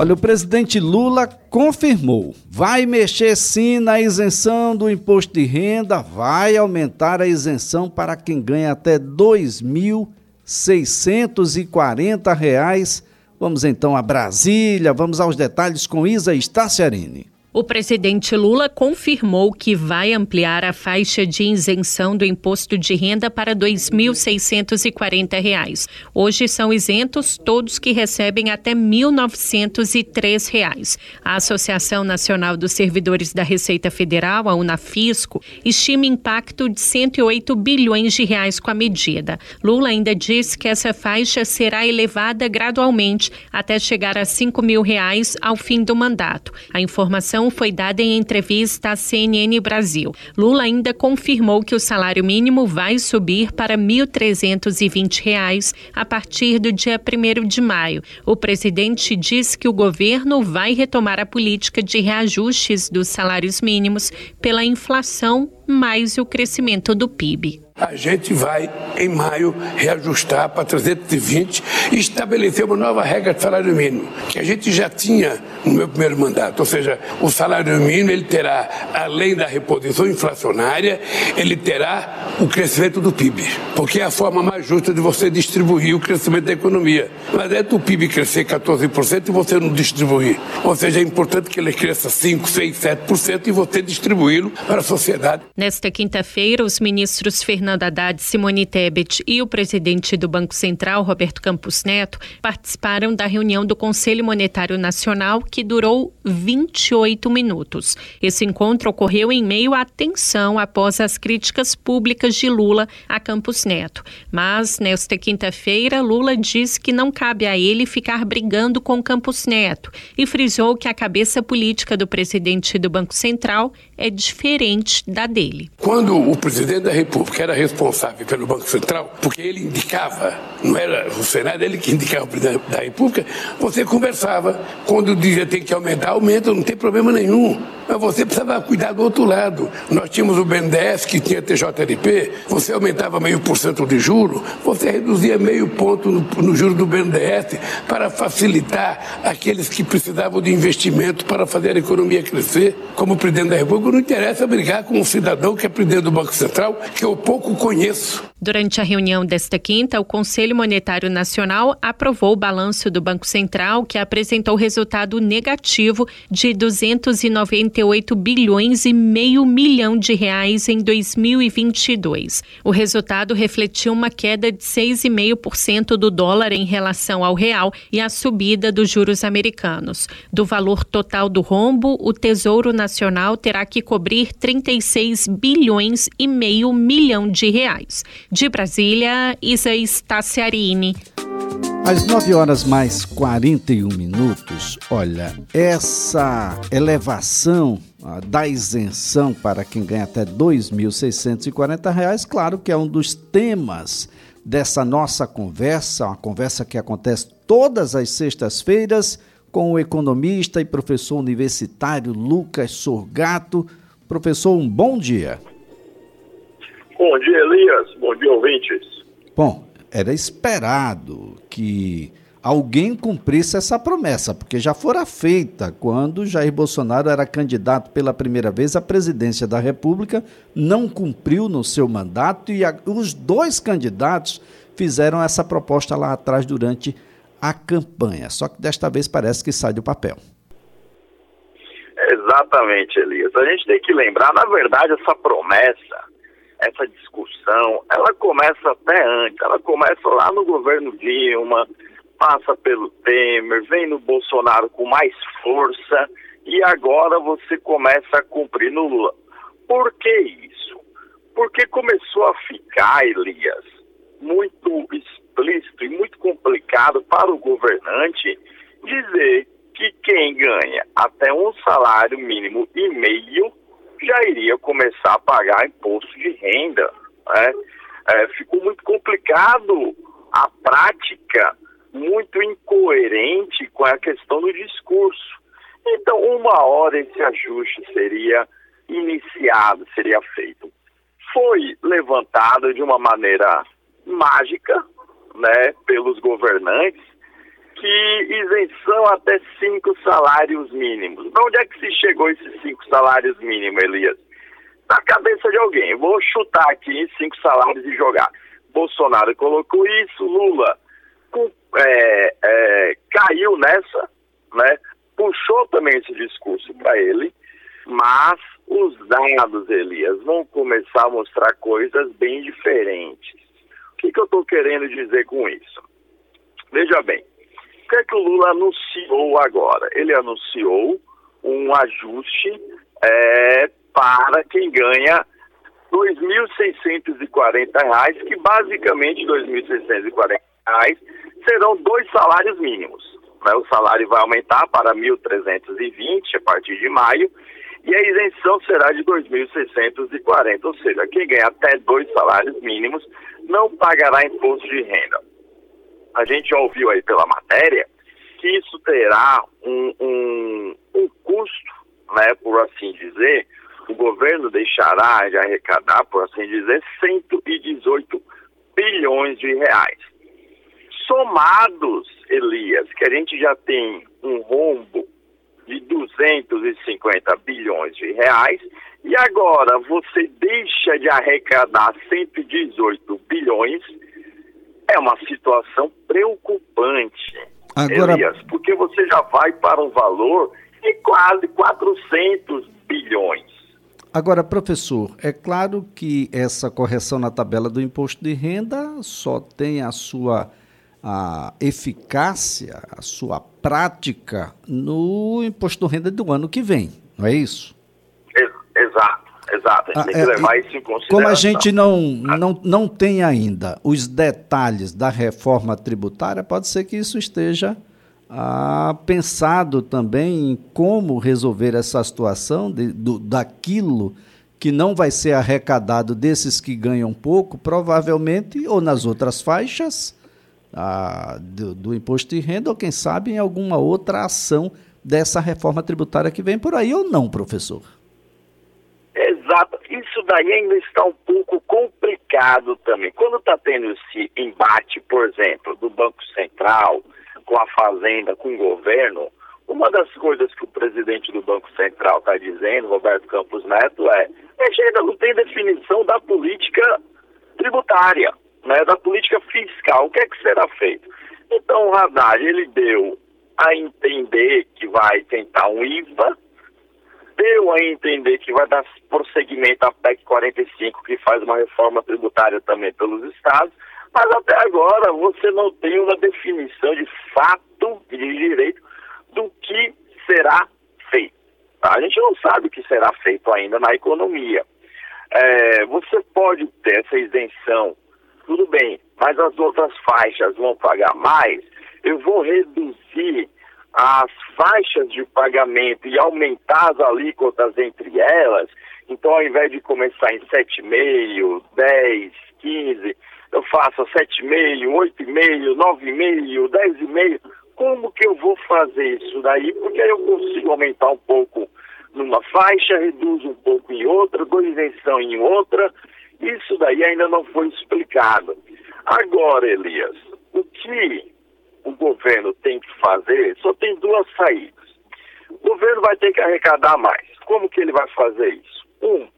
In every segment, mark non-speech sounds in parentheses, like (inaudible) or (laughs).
Olha, o presidente Lula confirmou, vai mexer sim na isenção do imposto de renda, vai aumentar a isenção para quem ganha até R$ 2.640. Vamos então a Brasília, vamos aos detalhes com Isa Staciarini. O presidente Lula confirmou que vai ampliar a faixa de isenção do imposto de renda para R$ 2.640. Hoje são isentos todos que recebem até R$ 1.903. A Associação Nacional dos Servidores da Receita Federal, a Unafisco, estima impacto de 108 bilhões de reais com a medida. Lula ainda disse que essa faixa será elevada gradualmente até chegar a 5 mil reais ao fim do mandato. A informação foi dada em entrevista à CNN Brasil. Lula ainda confirmou que o salário mínimo vai subir para R$ 1.320 a partir do dia 1 de maio. O presidente disse que o governo vai retomar a política de reajustes dos salários mínimos pela inflação mais o crescimento do PIB a gente vai, em maio, reajustar para 320 e estabelecer uma nova regra de salário mínimo, que a gente já tinha no meu primeiro mandato. Ou seja, o salário mínimo ele terá, além da reposição inflacionária, ele terá o crescimento do PIB, porque é a forma mais justa de você distribuir o crescimento da economia. Mas é do PIB crescer 14% e você não distribuir. Ou seja, é importante que ele cresça 5, 6, 7% e você distribuí-lo para a sociedade. Nesta quinta-feira, os ministros Fernando Fernando Haddad, Simone Tebet e o presidente do Banco Central, Roberto Campos Neto, participaram da reunião do Conselho Monetário Nacional, que durou 28 minutos. Esse encontro ocorreu em meio à tensão após as críticas públicas de Lula a Campos Neto. Mas, nesta quinta-feira, Lula disse que não cabe a ele ficar brigando com Campos Neto e frisou que a cabeça política do presidente do Banco Central é diferente da dele. Quando o presidente da República era responsável pelo Banco Central, porque ele indicava, não era o Senado, ele que indicava o presidente da República, você conversava. Quando dizia tem que aumentar, aumenta, não tem problema nenhum. Mas você precisava cuidar do outro lado. Nós tínhamos o BNDES, que tinha TJLP, você aumentava meio por cento de juro, você reduzia meio ponto no, no juro do BNDES para facilitar aqueles que precisavam de investimento para fazer a economia crescer. Como presidente da República, não interessa brigar com um cidadão que é presidente do Banco Central, que eu pouco conheço. Durante a reunião desta quinta, o Conselho Monetário Nacional aprovou o balanço do Banco Central, que apresentou resultado negativo de 298 bilhões e meio milhão de reais em 2022. O resultado refletiu uma queda de 6,5% do dólar em relação ao real e a subida dos juros americanos. Do valor total do rombo, o Tesouro Nacional terá que cobrir 36 bilhões e meio milhão de reais. De Brasília, Isa Staciarini. Às 9 horas mais 41 minutos, olha, essa elevação ah, da isenção para quem ganha até R$ 2.640, claro que é um dos temas dessa nossa conversa, uma conversa que acontece todas as sextas-feiras com o economista e professor universitário Lucas Sorgato. Professor, um bom dia. Bom dia, Elias. Bom dia, ouvintes. Bom, era esperado que alguém cumprisse essa promessa, porque já fora feita quando Jair Bolsonaro era candidato pela primeira vez à presidência da República, não cumpriu no seu mandato e a, os dois candidatos fizeram essa proposta lá atrás durante a campanha. Só que desta vez parece que sai do papel. Exatamente, Elias. A gente tem que lembrar, na verdade, essa promessa essa discussão, ela começa até antes, ela começa lá no governo Dilma, passa pelo Temer, vem no Bolsonaro com mais força e agora você começa a cumprir no Lula. Por que isso? Porque começou a ficar, Elias, muito explícito e muito complicado para o governante dizer que quem ganha até um salário mínimo e meio já iria começar a pagar imposto de renda. Né? É, ficou muito complicado a prática, muito incoerente com a questão do discurso. Então, uma hora esse ajuste seria iniciado, seria feito. Foi levantado de uma maneira mágica, né, pelos governantes, que isenção até cinco salários mínimos. De onde é que se chegou esses cinco salários mínimos, Elias? Na cabeça de alguém. Vou chutar aqui cinco salários e jogar. Bolsonaro colocou isso, Lula é, é, caiu nessa, né? puxou também esse discurso para ele, mas os dados, Elias, vão começar a mostrar coisas bem diferentes. O que, que eu estou querendo dizer com isso? Veja bem, que é que o Lula anunciou agora? Ele anunciou um ajuste é, para quem ganha R$ 2.640, que basicamente R$ 2.640 serão dois salários mínimos. Né? O salário vai aumentar para 1.320 a partir de maio e a isenção será de 2.640, ou seja, quem ganha até dois salários mínimos não pagará imposto de renda. A gente já ouviu aí pela matéria que isso terá um, um, um custo, né, por assim dizer, o governo deixará de arrecadar, por assim dizer, 118 bilhões de reais. Somados, Elias, que a gente já tem um rombo de 250 bilhões de reais, e agora você deixa de arrecadar 118 bilhões, é uma situação preocupante, agora... Elias, porque você já vai para um valor de quase 400 bilhões. Agora, professor, é claro que essa correção na tabela do imposto de renda só tem a sua a eficácia, a sua prática no imposto de renda do ano que vem, não é isso? Exato. A gente ah, tem que é, levar isso em consideração. Como a gente não, não, não tem ainda os detalhes da reforma tributária, pode ser que isso esteja ah, pensado também em como resolver essa situação de, do, daquilo que não vai ser arrecadado desses que ganham pouco, provavelmente, ou nas outras faixas, a, do, do, imposto de renda ou, quem sabe, em alguma outra ação dessa reforma tributária que vem por aí ou não, professor? Daí ainda está um pouco complicado também. Quando está tendo esse embate, por exemplo, do Banco Central com a Fazenda, com o governo, uma das coisas que o presidente do Banco Central está dizendo, Roberto Campos Neto, é que ainda não tem definição da política tributária né, da política fiscal. O que é que será feito? Então o Haddad, ele deu a entender que vai tentar um IVA, deu a entender que vai dar prosseguimento à PEC 45, que faz uma reforma tributária também pelos estados, mas até agora você não tem uma definição de fato e de direito do que será feito. Tá? A gente não sabe o que será feito ainda na economia. É, você pode ter essa isenção tudo bem, mas as outras faixas vão pagar mais, eu vou reduzir as faixas de pagamento e aumentar as alíquotas entre elas. Então, ao invés de começar em 7,5, 10, 15, eu faço 7,5, 8,5, 9,5, 10,5. Como que eu vou fazer isso daí? Porque aí eu consigo aumentar um pouco numa faixa, reduzo um pouco em outra, dou isenção em outra, isso daí ainda não foi explicado. Agora, Elias, o que governo tem que fazer só tem duas saídas. O governo vai ter que arrecadar mais. Como que ele vai fazer isso? Um,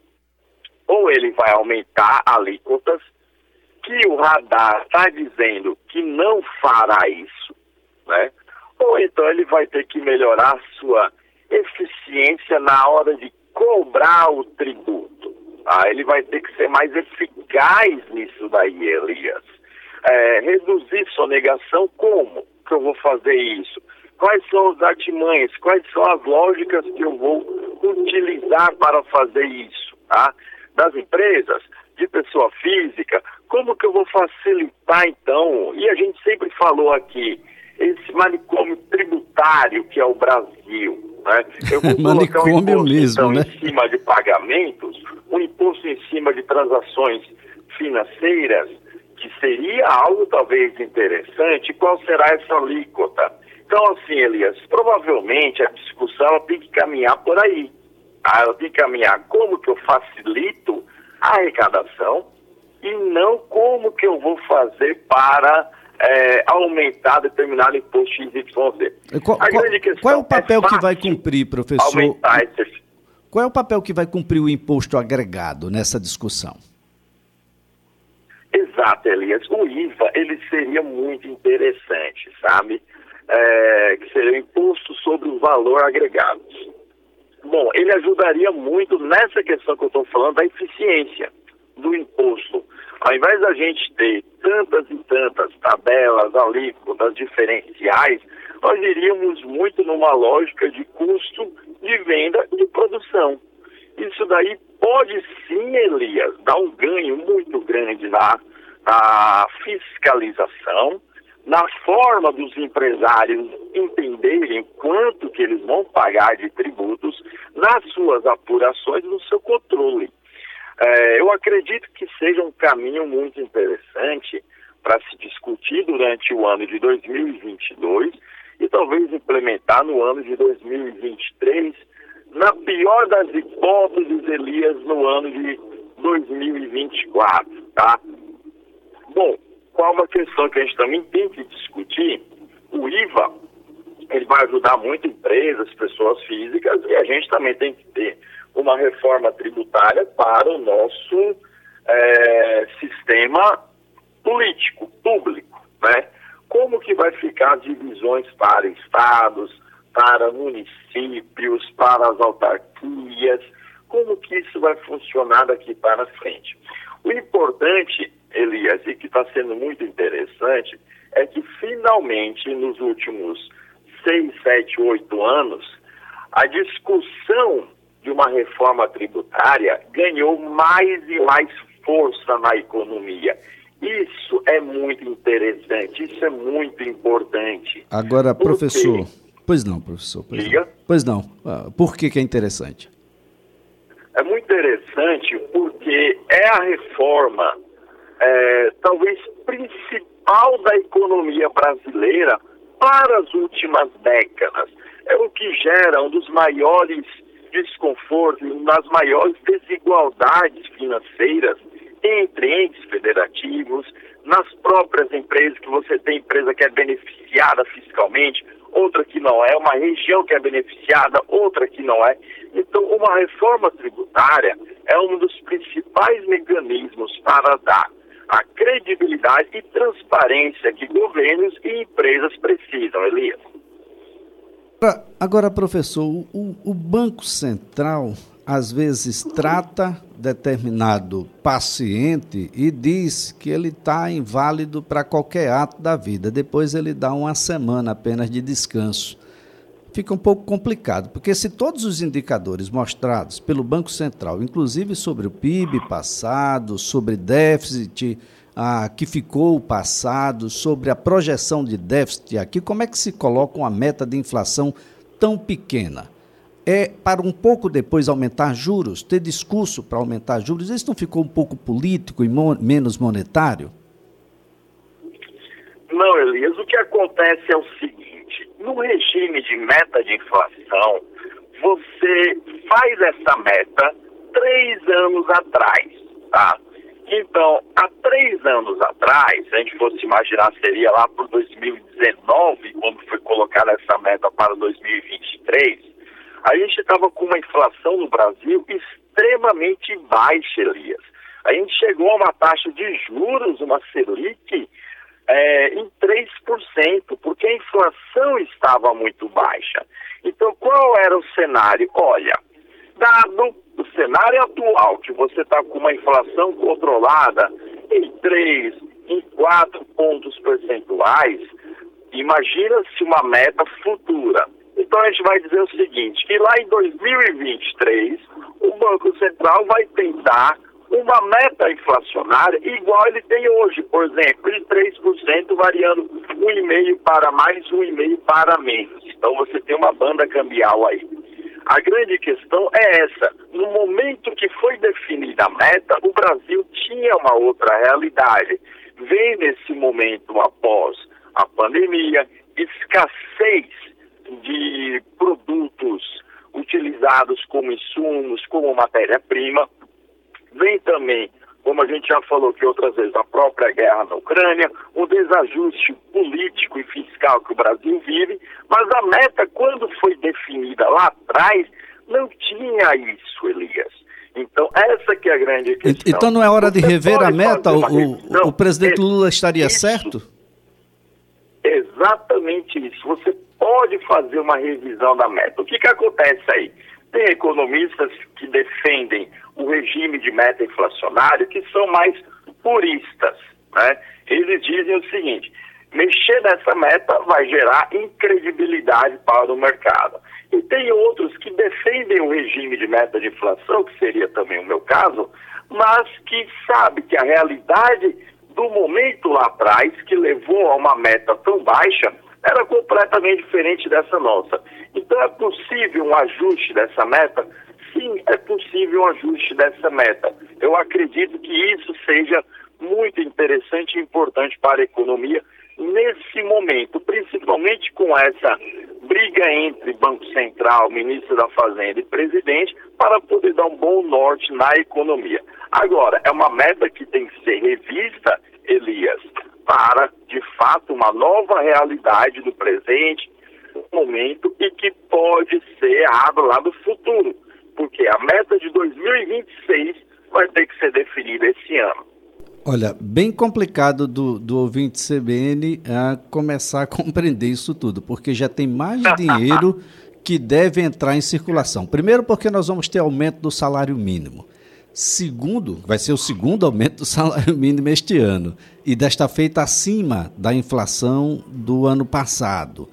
ou ele vai aumentar alíquotas, que o radar está dizendo que não fará isso, né? Ou então ele vai ter que melhorar sua eficiência na hora de cobrar o tributo. Ah, ele vai ter que ser mais eficaz nisso daí, Elias. É, reduzir sonegação, como que eu vou fazer isso? Quais são os artimanhas? Quais são as lógicas que eu vou utilizar para fazer isso? Tá? Das empresas, de pessoa física, como que eu vou facilitar então? E a gente sempre falou aqui, esse manicômio tributário que é o Brasil. Né? Eu vou (laughs) manicômio um imposto, mesmo, então, né? em cima de pagamentos, um imposto em cima de transações financeiras, que seria algo talvez interessante, qual será essa alíquota? Então, assim, Elias, provavelmente a discussão tem que caminhar por aí. Ela tem que caminhar como que eu facilito a arrecadação e não como que eu vou fazer para é, aumentar determinado imposto XYZ. Qual, qual, qual é o papel é que vai cumprir, professor? Esse... Qual é o papel que vai cumprir o imposto agregado nessa discussão? Exato, Elias. O IVA, ele seria muito interessante, sabe? É, que seria o imposto sobre o valor agregado. Bom, ele ajudaria muito nessa questão que eu estou falando da eficiência do imposto. Ao invés da gente ter tantas e tantas tabelas, alíquotas, diferenciais, nós iríamos muito numa lógica de custo de venda e de produção. Isso daí pode sim, Elias, dar um ganho muito grande na, na fiscalização, na forma dos empresários entenderem quanto que eles vão pagar de tributos nas suas apurações, no seu controle. É, eu acredito que seja um caminho muito interessante para se discutir durante o ano de 2022 e talvez implementar no ano de 2023, na pior das hipóteses, Elias, no ano de 2024, tá? Bom, qual uma questão que a gente também tem que discutir? O IVA, ele vai ajudar muito empresas, pessoas físicas, e a gente também tem que ter uma reforma tributária para o nosso é, sistema político, público, né? Como que vai ficar divisões para estados, para municípios, para as autarquias, como que isso vai funcionar daqui para frente. O importante, Elias, e que está sendo muito interessante, é que finalmente, nos últimos seis, sete, oito anos, a discussão de uma reforma tributária ganhou mais e mais força na economia. Isso é muito interessante, isso é muito importante. Agora, professor. Pois não, professor. Pois Diga. Não. Pois não. Ah, por que, que é interessante? É muito interessante porque é a reforma, é, talvez principal da economia brasileira para as últimas décadas. É o que gera um dos maiores desconfortos, uma das maiores desigualdades financeiras entre entes federativos, nas próprias empresas, que você tem empresa que é beneficiada fiscalmente, outra que não é, uma região que é beneficiada, outra que não é. Então, uma reforma tributária é um dos principais mecanismos para dar a credibilidade e transparência que governos e empresas precisam, Elias. Agora, professor, o, o Banco Central às vezes trata determinado paciente e diz que ele está inválido para qualquer ato da vida. Depois ele dá uma semana apenas de descanso. Fica um pouco complicado, porque se todos os indicadores mostrados pelo Banco Central, inclusive sobre o PIB passado, sobre déficit ah, que ficou passado, sobre a projeção de déficit aqui, como é que se coloca uma meta de inflação tão pequena? é para um pouco depois aumentar juros, ter discurso para aumentar juros, isso não ficou um pouco político e menos monetário? Não, Elias, o que acontece é o seguinte, no regime de meta de inflação, você faz essa meta três anos atrás, tá? Então, há três anos atrás, se a gente fosse imaginar, seria lá por 2019, quando foi colocada essa meta para 2023, a gente estava com uma inflação no Brasil extremamente baixa, Elias. A gente chegou a uma taxa de juros, uma Selic, é, em 3%, porque a inflação estava muito baixa. Então, qual era o cenário? Olha, dado o cenário atual, que você está com uma inflação controlada em 3, em 4 pontos percentuais, imagina-se uma meta futura então a gente vai dizer o seguinte, que lá em 2023 o Banco Central vai tentar uma meta inflacionária igual ele tem hoje, por exemplo, de 3%, variando 1,5% para mais, 1,5% para menos. Então você tem uma banda cambial aí. A grande questão é essa. No momento que foi definida a meta, o Brasil tinha uma outra realidade. Vem nesse momento após a pandemia, escassez de produtos utilizados como insumos, como matéria-prima. Vem também, como a gente já falou aqui outras vezes, a própria guerra na Ucrânia, um desajuste político e fiscal que o Brasil vive, mas a meta, quando foi definida lá atrás, não tinha isso, Elias. Então, essa que é a grande questão. Então não é hora de rever a meta? O, o, presidente Lula estaria isso, certo? Exatamente isso. Você pode fazer uma revisão da meta. O que, que acontece aí? Tem economistas que defendem o regime de meta inflacionário que são mais puristas. Né? Eles dizem o seguinte: mexer nessa meta vai gerar incredibilidade para o mercado. E tem outros que defendem o regime de meta de inflação, que seria também o meu caso, mas que sabe que a realidade do momento lá atrás, que levou a uma meta tão baixa, era completamente diferente dessa nossa. Então é possível um ajuste dessa meta? Sim, é possível um ajuste dessa meta. Eu acredito que isso seja muito interessante e importante para a economia nesse momento, principalmente com essa briga entre Banco Central, ministro da Fazenda e presidente, para poder dar um bom norte na economia. Agora, é uma meta que tem que ser revista, Elias, para, de fato, uma nova realidade do presente, momento, e que pode ser errado lá do futuro, porque a meta de 2026 vai ter que ser definida esse ano. Olha, bem complicado do, do ouvinte CBN a começar a compreender isso tudo, porque já tem mais (laughs) dinheiro que deve entrar em circulação. Primeiro, porque nós vamos ter aumento do salário mínimo. Segundo, vai ser o segundo aumento do salário mínimo este ano, e desta feita acima da inflação do ano passado.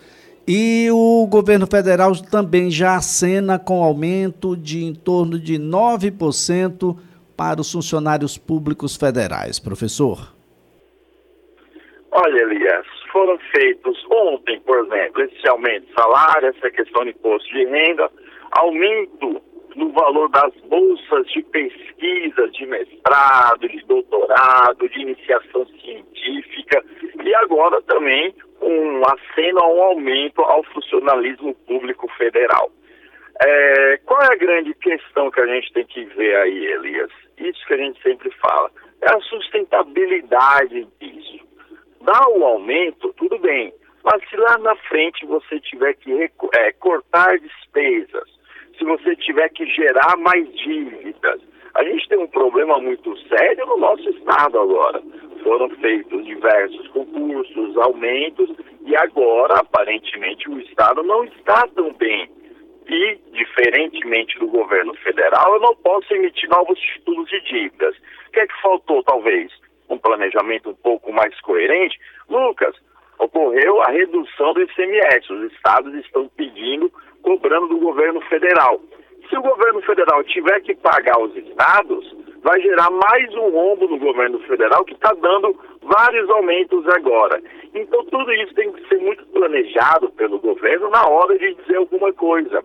E o governo federal também já acena com aumento de em torno de 9% para os funcionários públicos federais. Professor. Olha, Elias, foram feitos ontem, por exemplo, esse aumento de salário, essa questão de imposto de renda, aumento no valor das bolsas de pesquisa, de mestrado, de doutorado, de iniciação científica e agora também um aceno a um aumento ao funcionalismo público federal. É, qual é a grande questão que a gente tem que ver aí, Elias? Isso que a gente sempre fala. É a sustentabilidade disso. Dá o aumento, tudo bem. Mas se lá na frente você tiver que é, cortar despesas, se você tiver que gerar mais dívidas, a gente tem um problema muito sério no nosso estado agora. Foram feitos diversos concursos, aumentos, e agora, aparentemente, o estado não está tão bem e, diferentemente do governo federal, eu não posso emitir novos títulos de dívidas. O que é que faltou, talvez? Um planejamento um pouco mais coerente? Lucas, ocorreu a redução do ICMS. Os estados estão pedindo, cobrando do governo federal. Se o governo federal tiver que pagar os estados, vai gerar mais um rombo no governo federal que está dando vários aumentos agora. Então tudo isso tem que ser muito planejado pelo governo na hora de dizer alguma coisa.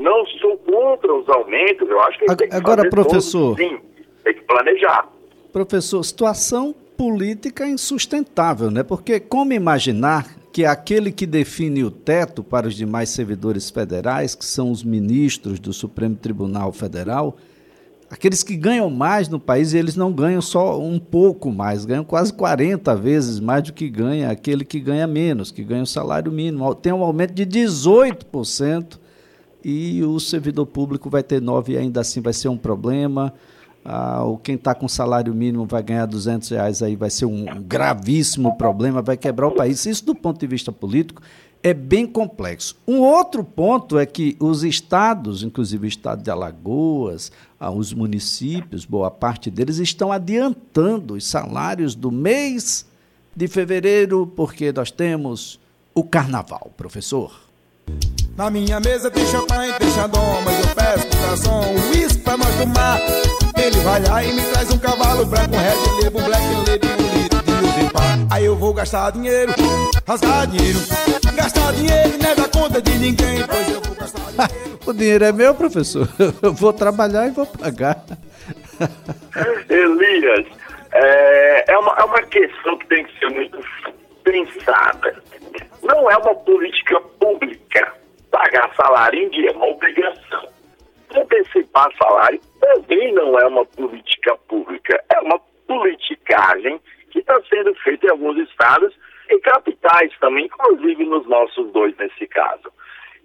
Não sou contra os aumentos, eu acho que tem que Agora, professor, todos, sim, tem que planejar. Professor, situação política insustentável, né? Porque como imaginar que aquele que define o teto para os demais servidores federais, que são os ministros do Supremo Tribunal Federal, aqueles que ganham mais no país, eles não ganham só um pouco mais, ganham quase 40 vezes mais do que ganha aquele que ganha menos, que ganha o salário mínimo. Tem um aumento de 18% e o servidor público vai ter 9% e ainda assim vai ser um problema. Ah, quem está com salário mínimo vai ganhar 200 reais, aí vai ser um gravíssimo problema, vai quebrar o país. Isso, do ponto de vista político, é bem complexo. Um outro ponto é que os estados, inclusive o estado de Alagoas, ah, os municípios, boa parte deles, estão adiantando os salários do mês de fevereiro, porque nós temos o carnaval, professor. Na minha mesa tem champanhe, tem xandom, mas eu peço garçom pra nós tomar. Ele vai lá e me traz um cavalo branco, um red label, um black label, um litro de uva Aí eu vou gastar dinheiro, rasgar dinheiro, gastar dinheiro não é da conta de ninguém, pois eu vou gastar dinheiro. (laughs) o dinheiro é meu, professor. (laughs) Eu vou trabalhar e vou pagar. (laughs) Elias, é, é, uma, é uma questão que tem que ser muito pensada. Não é uma política pública pagar salário em dia, é uma obrigação. Antecipar salário também não é uma política pública, é uma politicagem que está sendo feito em alguns estados e capitais também, inclusive nos nossos dois nesse caso.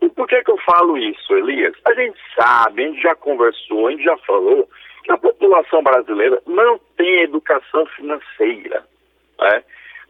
E por que, que eu falo isso, Elias? A gente sabe, a gente já conversou, a gente já falou que a população brasileira não tem educação financeira. Né?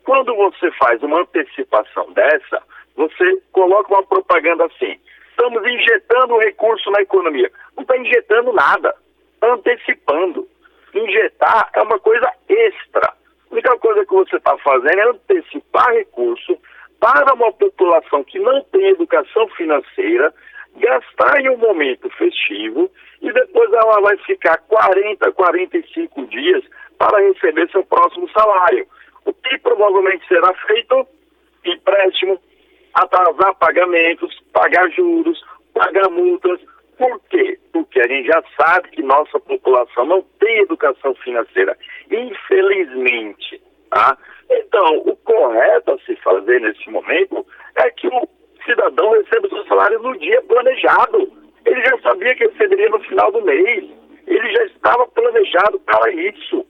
Quando você faz uma antecipação dessa, você coloca uma propaganda assim: estamos injetando recurso na economia. Não está injetando nada, está antecipando. Injetar é uma coisa extra. A única coisa que você está fazendo é antecipar recurso para uma população que não tem educação financeira, gastar em um momento festivo e depois ela vai ficar 40, 45 dias para receber seu próximo salário. O que provavelmente será feito? Atrasar pagamentos, pagar juros, pagar multas. Por quê? Porque a gente já sabe que nossa população não tem educação financeira. Infelizmente. Tá? Então, o correto a se fazer nesse momento é que o cidadão receba o seu salário no dia planejado. Ele já sabia que receberia no final do mês. Ele já estava planejado para isso.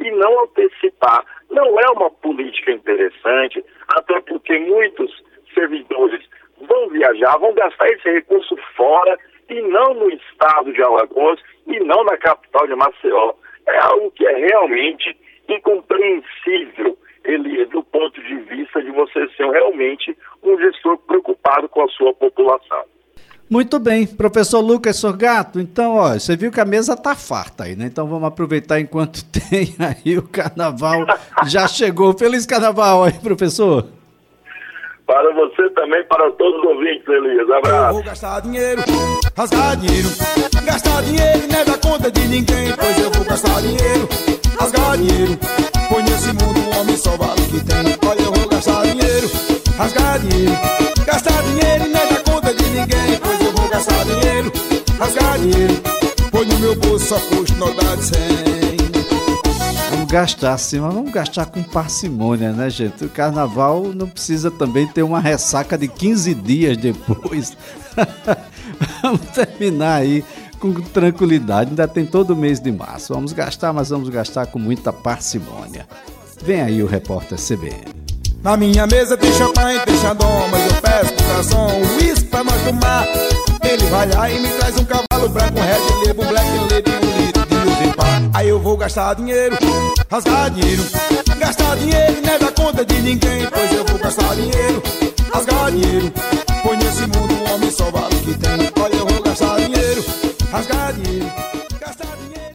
E não antecipar. Não é uma política interessante, até porque muitos servidores vão viajar, vão gastar esse recurso fora e não no estado de Alagoas e não na capital de Maceió. É algo que é realmente incompreensível, ele, do ponto de vista de você ser realmente um gestor preocupado com a sua população. Muito bem, professor Lucas Sorgato, então, ó, você viu que a mesa tá farta aí, né? Então vamos aproveitar enquanto (laughs) tem aí o carnaval já chegou. Feliz carnaval aí, professor. Para você também, para todos os ouvintes, Elias. Abraço. Eu vou gastar dinheiro, rasgar dinheiro, gastar dinheiro não é da conta de ninguém, pois eu vou gastar dinheiro, rasgar dinheiro. Pois nesse mundo o homem só vale o que tem. Olha, eu vou gastar dinheiro, rasgar dinheiro, gastar dinheiro não é da conta de ninguém, pois eu vou gastar dinheiro, rasgar dinheiro. Pois no meu bolso só custa nota de 100 gastar sim, mas vamos gastar com parcimônia, né, gente? O carnaval não precisa também ter uma ressaca de 15 dias depois. (laughs) vamos terminar aí com tranquilidade. Ainda tem todo mês de março. Vamos gastar, mas vamos gastar com muita parcimônia. Vem aí o repórter CBN. Na minha mesa tem champanhe, tem xandom, mas eu peço garçom, uísque pra nós tomar. Ele vai lá e me traz um cavalo branco, um red label, black label, um litro de Aí eu vou gastar dinheiro, rasgar dinheiro. Gastar dinheiro não é da conta de ninguém, pois eu vou gastar dinheiro, rasgar dinheiro. Pois nesse mundo o homem só vale o que tem. Olha, eu vou gastar dinheiro, rasgar dinheiro.